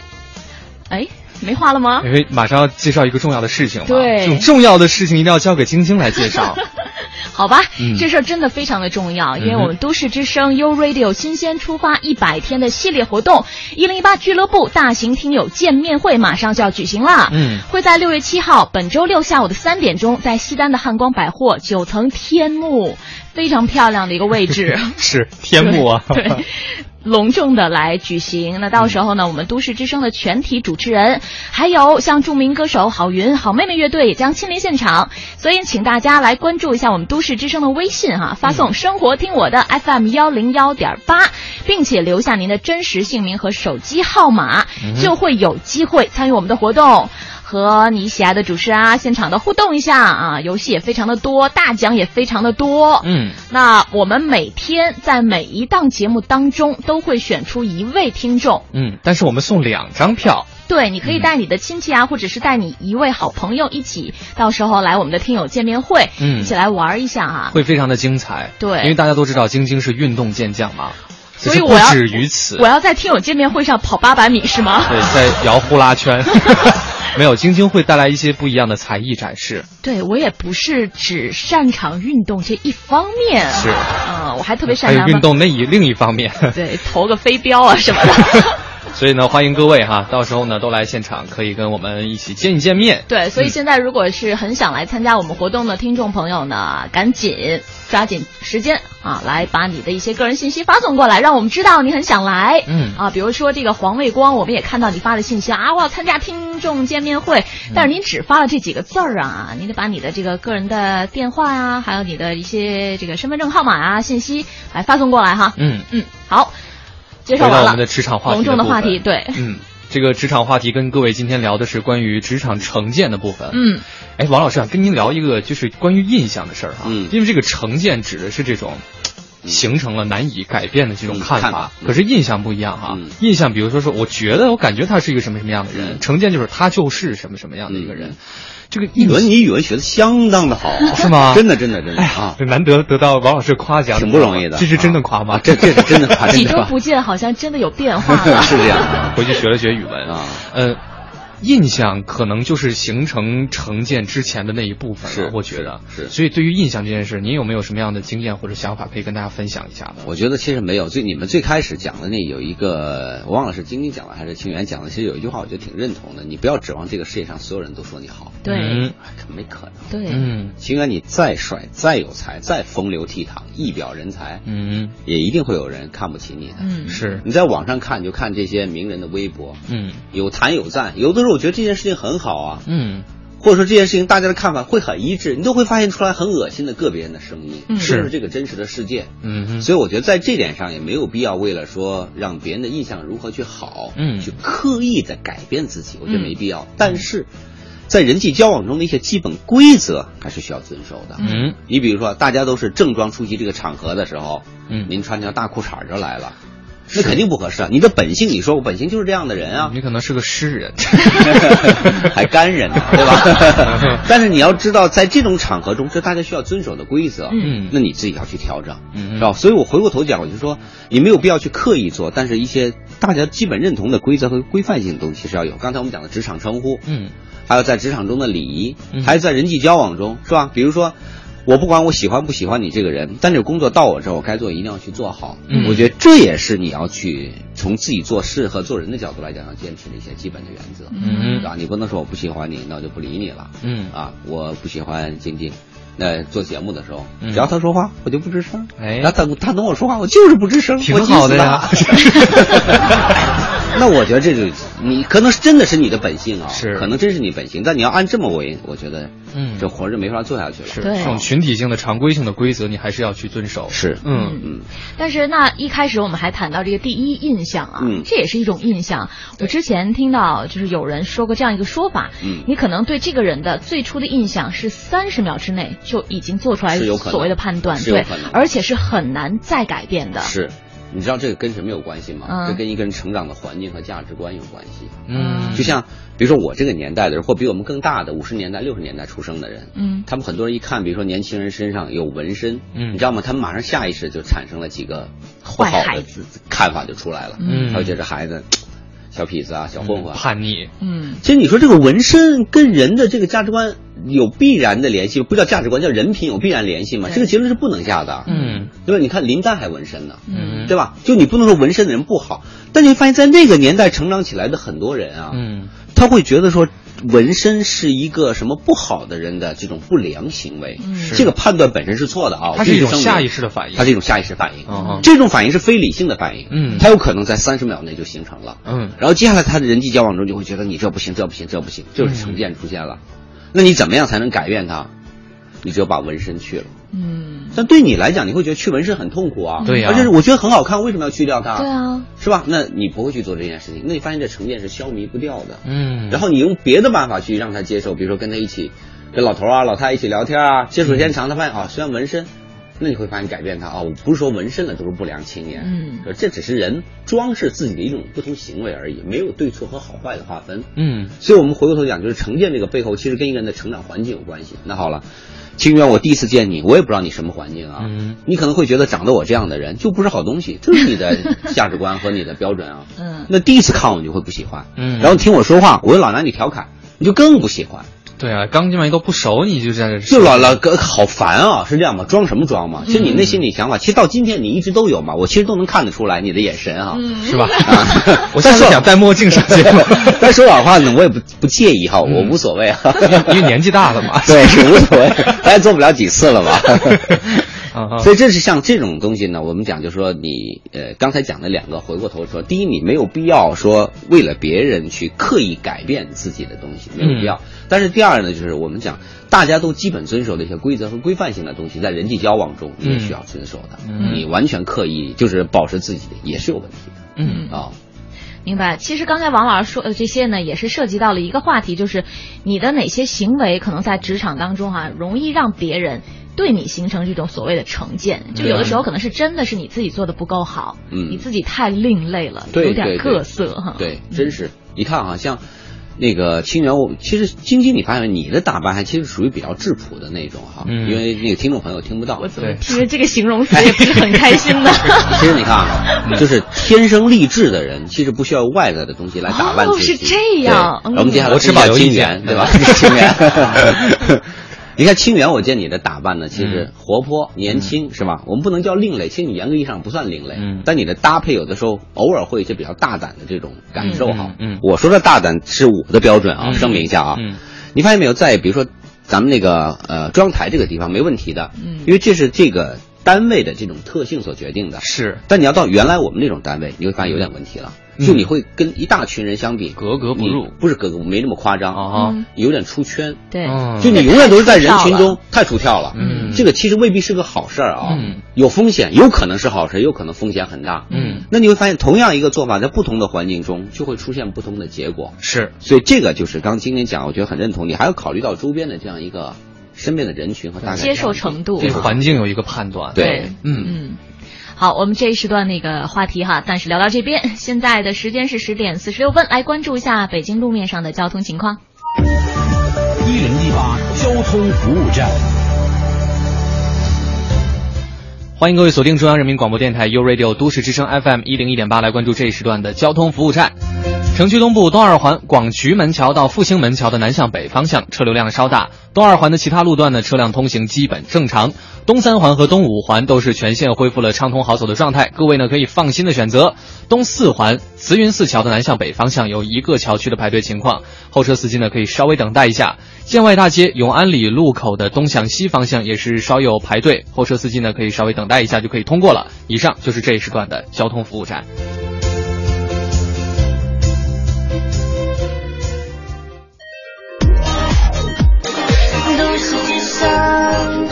哎。没话了吗？因为马上要介绍一个重要的事情，对，这种重要的事情一定要交给晶晶来介绍。好吧，这事儿真的非常的重要，因为我们都市之声 U Radio 新鲜出发一百天的系列活动——一零一八俱乐部大型听友见面会马上就要举行了。嗯，会在六月七号本周六下午的三点钟，在西单的汉光百货九层天幕，非常漂亮的一个位置。是天幕啊。对。隆重的来举行，那到时候呢，我们都市之声的全体主持人，还有像著名歌手郝云、好妹妹乐队也将亲临现场，所以请大家来关注一下我们都市之声的微信哈，发送“生活听我的 FM 幺零幺点八”，并且留下您的真实姓名和手机号码，就会有机会参与我们的活动。和你喜爱的主持人啊现场的互动一下啊，游戏也非常的多，大奖也非常的多。嗯，那我们每天在每一档节目当中都会选出一位听众。嗯，但是我们送两张票。对，你可以带你的亲戚啊，或者是带你一位好朋友一起，到时候来我们的听友见面会，嗯，一起来玩一下啊，会非常的精彩。对，因为大家都知道晶晶是运动健将嘛，所以我要止于此，我要在听友见面会上跑八百米是吗？对，在摇呼啦圈。没有，晶晶会带来一些不一样的才艺展示。对我也不是只擅长运动这一方面，是，嗯，我还特别擅长运动那一另一方面，对，投个飞镖啊什么的。所以呢，欢迎各位哈，到时候呢都来现场，可以跟我们一起见一见面。对，所以现在如果是很想来参加我们活动的听众朋友呢，赶紧抓紧时间啊，来把你的一些个人信息发送过来，让我们知道你很想来。嗯啊，比如说这个黄卫光，我们也看到你发的信息啊，我要参加听众见面会，但是您只发了这几个字儿啊，你得把你的这个个人的电话啊，还有你的一些这个身份证号码啊信息来发送过来哈。嗯嗯，好。介绍完了，我们的职场话题，隆重的话题，对，嗯，这个职场话题跟各位今天聊的是关于职场成见的部分，嗯，哎，王老师啊，跟您聊一个就是关于印象的事儿哈，嗯，因为这个成见指的是这种形成了难以改变的这种看法，可是印象不一样哈，印象比如说说，我觉得我感觉他是一个什么什么样的人，成见就是他就是什么什么样的一个人。这个语文，你语文学的相当的好，是吗？真的，真的，真的啊！难得得到王老师夸奖，挺不容易的。这是真的夸吗？这这是真的夸。几周不见，好像真的有变化了。是这样，回去学了学语文啊，呃。印象可能就是形成成见之前的那一部分了，我觉得是。所以对于印象这件事，您有没有什么样的经验或者想法可以跟大家分享一下呢？我觉得其实没有。最你们最开始讲的那有一个，我忘了是晶晶讲的还是清源讲的。其实有一句话，我觉得挺认同的：你不要指望这个世界上所有人都说你好。对，没可能。对，嗯，清源你再帅、再有才、再风流倜傥、一表人才，嗯，也一定会有人看不起你的。嗯，是。你在网上看，就看这些名人的微博，嗯，有谈有赞，有的时候我觉得这件事情很。好啊，嗯，或者说这件事情大家的看法会很一致，你都会发现出来很恶心的个别人的声音，嗯，是这个真实的世界，嗯，所以我觉得在这点上也没有必要为了说让别人的印象如何去好，嗯，去刻意的改变自己，我觉得没必要。但是在人际交往中的一些基本规则还是需要遵守的，嗯，你比如说大家都是正装出席这个场合的时候，嗯，您穿条大裤衩就来了。那肯定不合适啊！你的本性，你说我本性就是这样的人啊。你可能是个诗人，还干人呢，对吧？但是你要知道，在这种场合中，这大家需要遵守的规则，嗯，那你自己要去调整，嗯，是吧？所以我回过头讲，我就说，你没有必要去刻意做，但是一些大家基本认同的规则和规范性的东西是要有。刚才我们讲的职场称呼，嗯，还有在职场中的礼仪，还有在人际交往中，是吧？比如说。我不管我喜欢不喜欢你这个人，但是工作到我这儿，我该做一定要去做好。嗯，我觉得这也是你要去从自己做事和做人的角度来讲要坚持的一些基本的原则。嗯，对吧？你不能说我不喜欢你，那我就不理你了。嗯，啊，我不喜欢晶晶，那做节目的时候，只要他说话，我就不吱声。哎，他等他等我说话，我就是不吱声。挺好的呀。那我觉得这就你可能真的是你的本性啊，是，可能真是你本性。但你要按这么为，我觉得，嗯，这活着没法做下去了。是这种群体性的、常规性的规则，你还是要去遵守。是，嗯嗯。但是那一开始我们还谈到这个第一印象啊，嗯，这也是一种印象。我之前听到就是有人说过这样一个说法，嗯，你可能对这个人的最初的印象是三十秒之内就已经做出来所谓的判断，对，而且是很难再改变的。是。你知道这个跟什么有关系吗？嗯、这跟一个人成长的环境和价值观有关系。嗯，就像比如说我这个年代的人，或比我们更大的五十年代、六十年代出生的人，嗯，他们很多人一看，比如说年轻人身上有纹身，嗯，你知道吗？他们马上下意识就产生了几个坏孩子看法就出来了，嗯，他会觉得孩子。小痞子啊，小混混，叛逆。嗯，其实你说这个纹身跟人的这个价值观有必然的联系，不叫价值观，叫人品有必然联系吗？这个结论是不能下的。嗯，对吧？你看林丹还纹身呢，嗯，对吧？就你不能说纹身的人不好，但你发现在那个年代成长起来的很多人啊，嗯，他会觉得说纹身是一个什么不好的人的这种不良行为，嗯，这个判断本身是错的啊，它是一种下意识的反应，它是一种下意识反应，嗯，这种反应是非理性的反应，嗯，它有可能在三十秒内就形成了，嗯，然后接下来他的人际交往中就会觉得你这不行，这不行，这不行，就是成见出现了，那你怎么样才能改变它？你只有把纹身去了，嗯，但对你来讲，你会觉得去纹身很痛苦啊。对呀，而且我觉得很好看，为什么要去掉它？对啊，是吧？那你不会去做这件事情，那你发现这成见是消弭不掉的。嗯，然后你用别的办法去让他接受，比如说跟他一起，跟老头啊、老太太一起聊天啊，接触时间长，他发现啊，虽然纹身。那你会发现改变他啊！我不是说纹身的都是不良青年，嗯，这只是人装饰自己的一种不同行为而已，没有对错和好坏的划分，嗯。所以我们回过头讲，就是成见这个背后，其实跟一个人的成长环境有关系。那好了，清源，我第一次见你，我也不知道你什么环境啊，嗯，你可能会觉得长得我这样的人就不是好东西，这是你的价值观和你的标准啊，嗯。那第一次看我你就会不喜欢，嗯，然后听我说话，我又老拿你调侃，你就更不喜欢。对啊，刚进来都不熟，你就在这就老老哥好烦啊，是这样吗？装什么装嘛？其实你内心里想法，其实到今天你一直都有嘛，我其实都能看得出来你的眼神啊，是吧？啊，我现在想戴墨镜上节目，但说老话呢，我也不不介意哈，我无所谓啊，因为年纪大了嘛，对，是无所谓，咱也做不了几次了吧。所以这是像这种东西呢，我们讲就是说你呃刚才讲的两个，回过头说，第一你没有必要说为了别人去刻意改变自己的东西，没有必要。但是第二呢，就是我们讲大家都基本遵守的一些规则和规范性的东西，在人际交往中你也需要遵守的。你完全刻意就是保持自己的也是有问题的。嗯啊。明白，其实刚才王老师说的这些呢，也是涉及到了一个话题，就是你的哪些行为可能在职场当中哈、啊，容易让别人对你形成这种所谓的成见。就有的时候可能是真的是你自己做的不够好，嗯，你自己太另类了，对有点各色哈。对，真是，你看啊，像。那个清源，我其实晶晶，你发现你的打扮还其实属于比较质朴的那种哈，嗯、因为那个听众朋友听不到。我怎么听着这个形容词 也不是很开心呢？其实你看啊，就是天生丽质的人，其实不需要外在的东西来打扮自己。哦，是这样。我们接下来我吃饱清源，对吧？清源。你看清源，我见你的打扮呢，其实活泼年轻，嗯、是吧？我们不能叫另类，其实你严格意义上不算另类。嗯。但你的搭配有的时候偶尔会有些比较大胆的这种感受哈。嗯。我说的大胆是我的标准啊，声明一下啊。嗯。你发现没有，在比如说咱们那个呃中央台这个地方没问题的，嗯，因为这是这个单位的这种特性所决定的。是。但你要到原来我们那种单位，你会发现有点问题了。就你会跟一大群人相比，格格不入，不是格格，没那么夸张啊，有点出圈。对，就你永远都是在人群中太出跳了。嗯，这个其实未必是个好事儿啊，嗯，有风险，有可能是好事，有可能风险很大。嗯，那你会发现，同样一个做法，在不同的环境中就会出现不同的结果。是，所以这个就是刚今天讲，我觉得很认同。你还要考虑到周边的这样一个身边的人群和大概接受程度，对环境有一个判断。对，嗯。嗯。好，我们这一时段那个话题哈，暂时聊到这边。现在的时间是十点四十六分，来关注一下北京路面上的交通情况。一零一八交通服务站，欢迎各位锁定中央人民广播电台 u Radio 都市之声 FM 一零一点八，来关注这一时段的交通服务站。城区东部东二环广渠门桥到复兴门桥的南向北方向车流量稍大，东二环的其他路段呢车辆通行基本正常。东三环和东五环都是全线恢复了畅通好走的状态，各位呢可以放心的选择。东四环慈云寺桥的南向北方向有一个桥区的排队情况，后车司机呢可以稍微等待一下。建外大街永安里路口的东向西方向也是稍有排队，后车司机呢可以稍微等待一下就可以通过了。以上就是这一时段的交通服务站。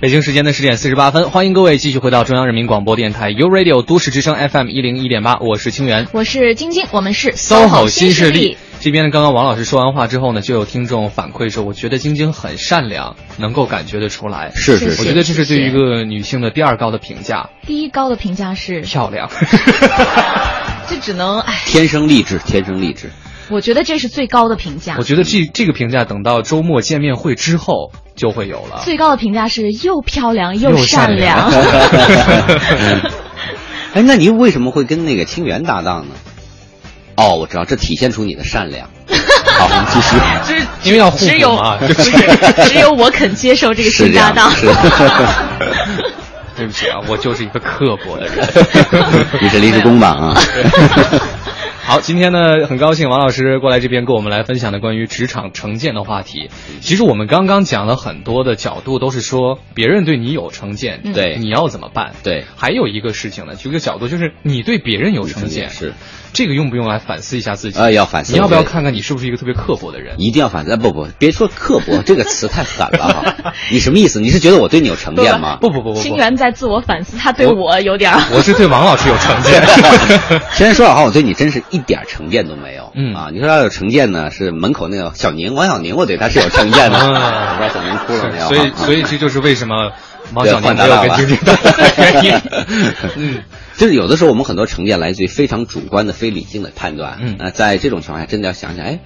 北京时间的十点四十八分，欢迎各位继续回到中央人民广播电台 U Radio 都市之声 FM 一零一点八，我是清源，我是晶晶，我们是 SOHO 新势力。这边呢，刚刚王老师说完话之后呢，就有听众反馈说，我觉得晶晶很善良，能够感觉得出来。是是是，我觉得这是对一个女性的第二高的评价。第一高的评价是漂亮，这只能哎，天生丽质，天生丽质。我觉得这是最高的评价。我觉得这这个评价等到周末见面会之后就会有了。最高的评价是又漂亮又善良。哎，那你为什么会跟那个清源搭档呢？哦，我知道，这体现出你的善良。好，我们继续。只因为要互只有补嘛，只有我肯接受这个新搭档。对不起啊，我就是一个刻薄的人。你是临时工吧啊？好，今天呢，很高兴王老师过来这边跟我们来分享的关于职场成见的话题。其实我们刚刚讲了很多的角度，都是说别人对你有成见，对，你要怎么办？对，还有一个事情呢，就一个角度就是你对别人有成见，是这个用不用来反思一下自己？啊，要反思。你要不要看看你是不是一个特别刻薄的人？一定要反思。不不，别说刻薄 这个词太狠了哈。你什么意思？你是觉得我对你有成见吗？不不不不，清源在自我反思，他对我有点。我是对王老师有成见。其实说老话，我对你真是一点成见都没有。嗯啊，你说要有成见呢，是门口那个小宁王小宁，我对他是有成见的。不知道小宁哭了没有？所以所以这就是为什么王小宁没有跟晶晶的原因。嗯。就是有的时候我们很多成见来自于非常主观的、非理性的判断。嗯，那在这种情况下，真的要想想，哎，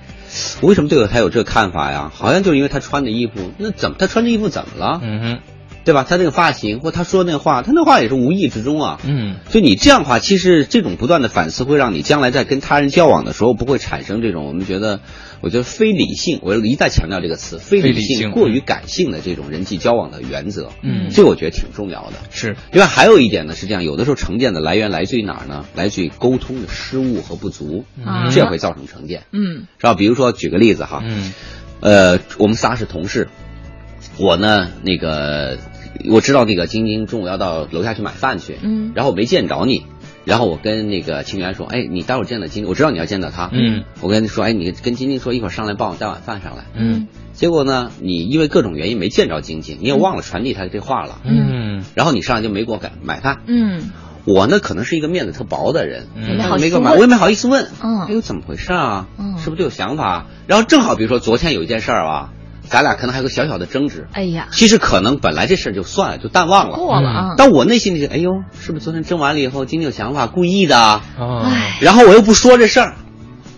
我为什么对他有这个看法呀？好像就是因为他穿的衣服，那怎么他穿这衣服怎么了？嗯哼。对吧？他那个发型，或他说那话，他那话也是无意之中啊。嗯，所以你这样的话，其实这种不断的反思，会让你将来在跟他人交往的时候，不会产生这种我们觉得，我觉得非理性。我一再强调这个词，非理性、过于感性的这种人际交往的原则。嗯，这我觉得挺重要的。是。另外还有一点呢，是这样，有的时候成见的来源来自于哪儿呢？来自于沟通的失误和不足，这也会造成成见。嗯，是吧？比如说举个例子哈，嗯，呃，我们仨是同事，我呢那个。我知道那个晶晶中午要到楼下去买饭去，嗯，然后我没见着你，然后我跟那个清源说，哎，你待会儿见到晶晶，我知道你要见到他，嗯，我跟你说，哎，你跟晶晶说一会儿上来帮我带碗饭上来，嗯，结果呢，你因为各种原因没见着晶晶，你也忘了传递他这话了，嗯，然后你上来就没给我买买饭，嗯，我呢可能是一个面子特薄的人，没给我买，我也没好意思问，嗯，哎呦怎么回事啊？嗯，是不是都有想法？然后正好比如说昨天有一件事儿啊。咱俩可能还有个小小的争执，哎呀，其实可能本来这事儿就算了，就淡忘了，过了啊。但我内心里，哎呦，是不是昨天争完了以后，今天有想法，故意的啊？然后我又不说这事儿，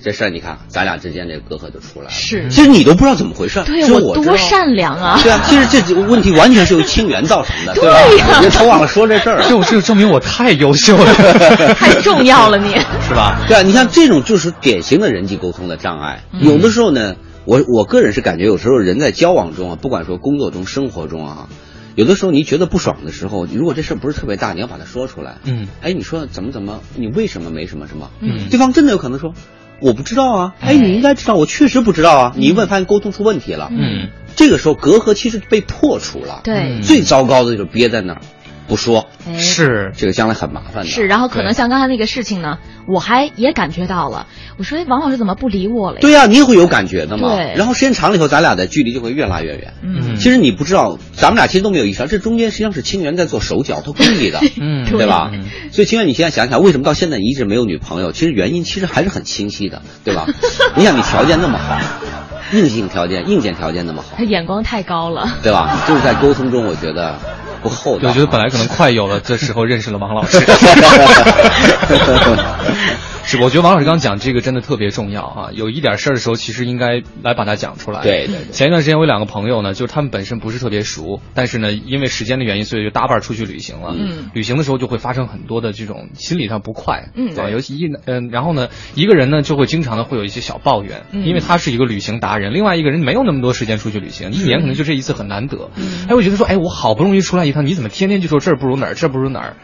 这事儿你看，咱俩之间这个隔阂就出来了。是，其实你都不知道怎么回事，对我多善良啊！对啊，其实这问题完全是由清源造成的，对吧？你他忘了说这事儿，这这证明我太优秀了，太重要了，你 是吧？对啊，你像这种就是典型的人际沟通的障碍，有的时候呢。我我个人是感觉，有时候人在交往中啊，不管说工作中、生活中啊，有的时候你觉得不爽的时候，如果这事不是特别大，你要把它说出来。嗯，哎，你说怎么怎么，你为什么没什么什么？嗯，对方真的有可能说我不知道啊。哎，你应该知道，我确实不知道啊。你一问，发现沟通出问题了。嗯，这个时候隔阂其实被破除了。对，最糟糕的就是憋在那儿。不说，是这个将来很麻烦的。是，然后可能像刚才那个事情呢，我还也感觉到了。我说，哎，王老师怎么不理我了？对呀，你也会有感觉的嘛。对。然后时间长了以后，咱俩的距离就会越拉越远。嗯。其实你不知道，咱们俩其实都没有意识到，这中间实际上是清源在做手脚，他故意的。嗯。对吧？所以清源，你现在想想，为什么到现在一直没有女朋友？其实原因其实还是很清晰的，对吧？你想，你条件那么好，硬性条件、硬件条件那么好，他眼光太高了，对吧？就是在沟通中，我觉得。不厚道，我觉得本来可能快有了，这时候认识了王老师。是，我觉得王老师刚刚讲这个真的特别重要啊！有一点事儿的时候，其实应该来把它讲出来。对对。前一段时间我有两个朋友呢，就是他们本身不是特别熟，但是呢，因为时间的原因，所以就搭伴出去旅行了。嗯。旅行的时候就会发生很多的这种心理上不快。嗯。啊，尤其一嗯，然后呢，一个人呢就会经常的会有一些小抱怨，因为他是一个旅行达人，另外一个人没有那么多时间出去旅行，一年可能就这一次很难得。嗯。哎，我觉得说，哎，我好不容易出来一你怎么天天就说这儿不如哪儿，这儿不如哪儿？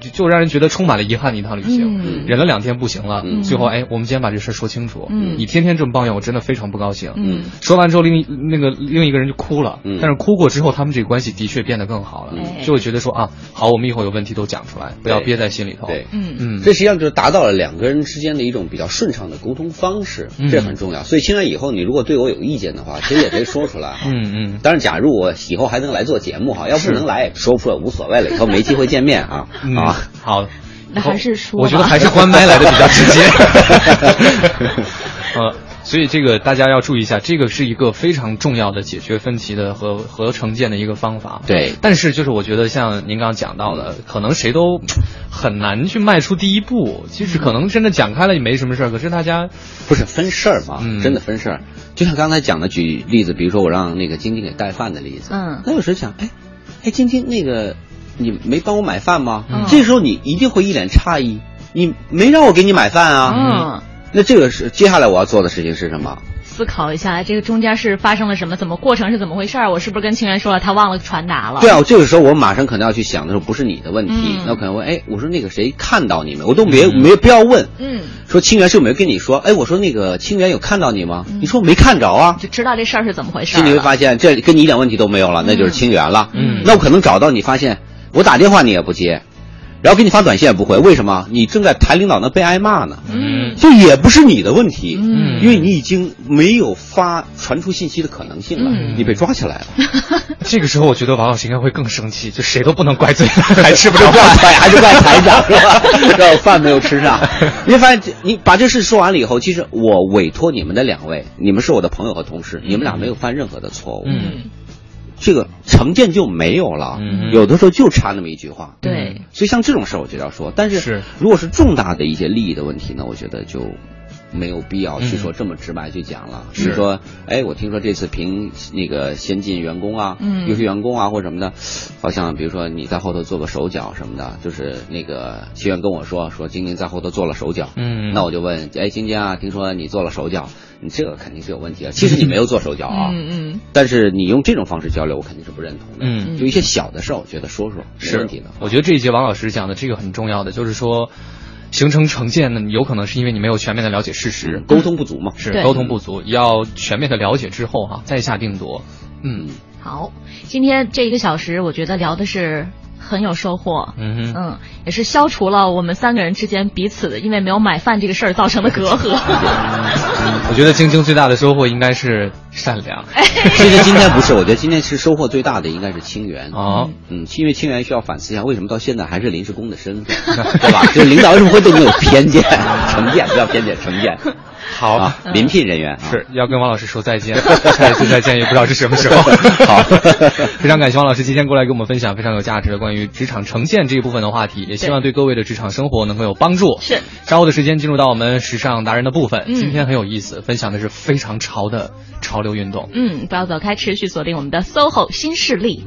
就就让人觉得充满了遗憾的一趟旅行，忍了两天不行了，最后哎，我们今天把这事说清楚。你天天这么抱怨，我真的非常不高兴。说完之后，另那个另一个人就哭了，但是哭过之后，他们这个关系的确变得更好了。就会觉得说啊，好，我们以后有问题都讲出来，不要憋在心里头。对，嗯嗯，这实际上就达到了两个人之间的一种比较顺畅的沟通方式，这很重要。所以，现在以后你如果对我有意见的话，其实也可以说出来。嗯嗯。当然，假如我以后还能来做节目哈，要不能来也说不出来，无所谓了，以后没机会见面啊。啊，好，那还是说，我觉得还是关麦来的比较直接。呃，所以这个大家要注意一下，这个是一个非常重要的解决分歧的和和成见的一个方法。对，但是就是我觉得像您刚刚讲到的，可能谁都很难去迈出第一步。其实可能真的讲开了也没什么事儿，可是大家不是分事儿嘛，真的分事儿。就像刚才讲的举例子，比如说我让那个晶晶给带饭的例子，嗯，那有时想，哎，哎，晶晶那个。你没帮我买饭吗？这时候你一定会一脸诧异，你没让我给你买饭啊？嗯，那这个是接下来我要做的事情是什么？思考一下，这个中间是发生了什么，怎么过程是怎么回事儿？我是不是跟清源说了，他忘了传达了？对啊，这个时候我马上可能要去想的时候，不是你的问题，那我可能问，哎，我说那个谁看到你们，我都没没不要问，嗯，说清源是有没有跟你说？哎，我说那个清源有看到你吗？你说没看着啊，就知道这事儿是怎么回事。其实你会发现，这跟你一点问题都没有了，那就是清源了。嗯，那我可能找到你，发现我打电话你也不接。然后给你发短信也不回，为什么？你正在台领导那被挨骂呢？嗯，就也不是你的问题，嗯，因为你已经没有发传出信息的可能性了，你被抓起来了。这个时候，我觉得王老师应该会更生气，就谁都不能怪罪，还吃不着饭，还是怪台长 是吧？饭没有吃上。你会发现，你把这事说完了以后，其实我委托你们的两位，你们是我的朋友和同事，你们俩没有犯任何的错误。嗯。这个成见就没有了，有的时候就差那么一句话。对，所以像这种事儿，我觉得要说。但是，如果是重大的一些利益的问题呢，我觉得就没有必要去说这么直白去讲了。比如说，哎，我听说这次评那个先进员工啊，优秀员工啊，或者什么的，好像比如说你在后头做个手脚什么的，就是那个学员跟我说，说晶晶在后头做了手脚。嗯，那我就问，哎，晶晶啊，听说你做了手脚。你这个肯定是有问题的。其实你没有做手脚啊，嗯嗯，但是你用这种方式交流，我肯定是不认同的。嗯，就一些小的事儿，我觉得说说没问题的。我觉得这一节王老师讲的这个很重要的，就是说形成成见呢，有可能是因为你没有全面的了解事实，沟通不足嘛。是沟通不足，要全面的了解之后哈，再下定夺。嗯，好，今天这一个小时，我觉得聊的是。很有收获，嗯嗯，也是消除了我们三个人之间彼此的因为没有买饭这个事儿造成的隔阂。我觉得晶晶最大的收获应该是善良。其实今天不是，我觉得今天是收获最大的应该是清源啊，嗯，因为清源需要反思一下，为什么到现在还是临时工的身份，对吧？就是领导为什么会对你有偏见、成见？不要偏见、成见。好，临聘人员是要跟王老师说再见，下一次再见也不知道是什么时候。好，非常感谢王老师今天过来跟我们分享非常有价值的关于职场呈现这一部分的话题，也希望对各位的职场生活能够有帮助。是，稍后的时间进入到我们时尚达人的部分，今天很有意思，分享的是非常潮的潮流运动。嗯，不要走开，持续锁定我们的 SOHO 新势力。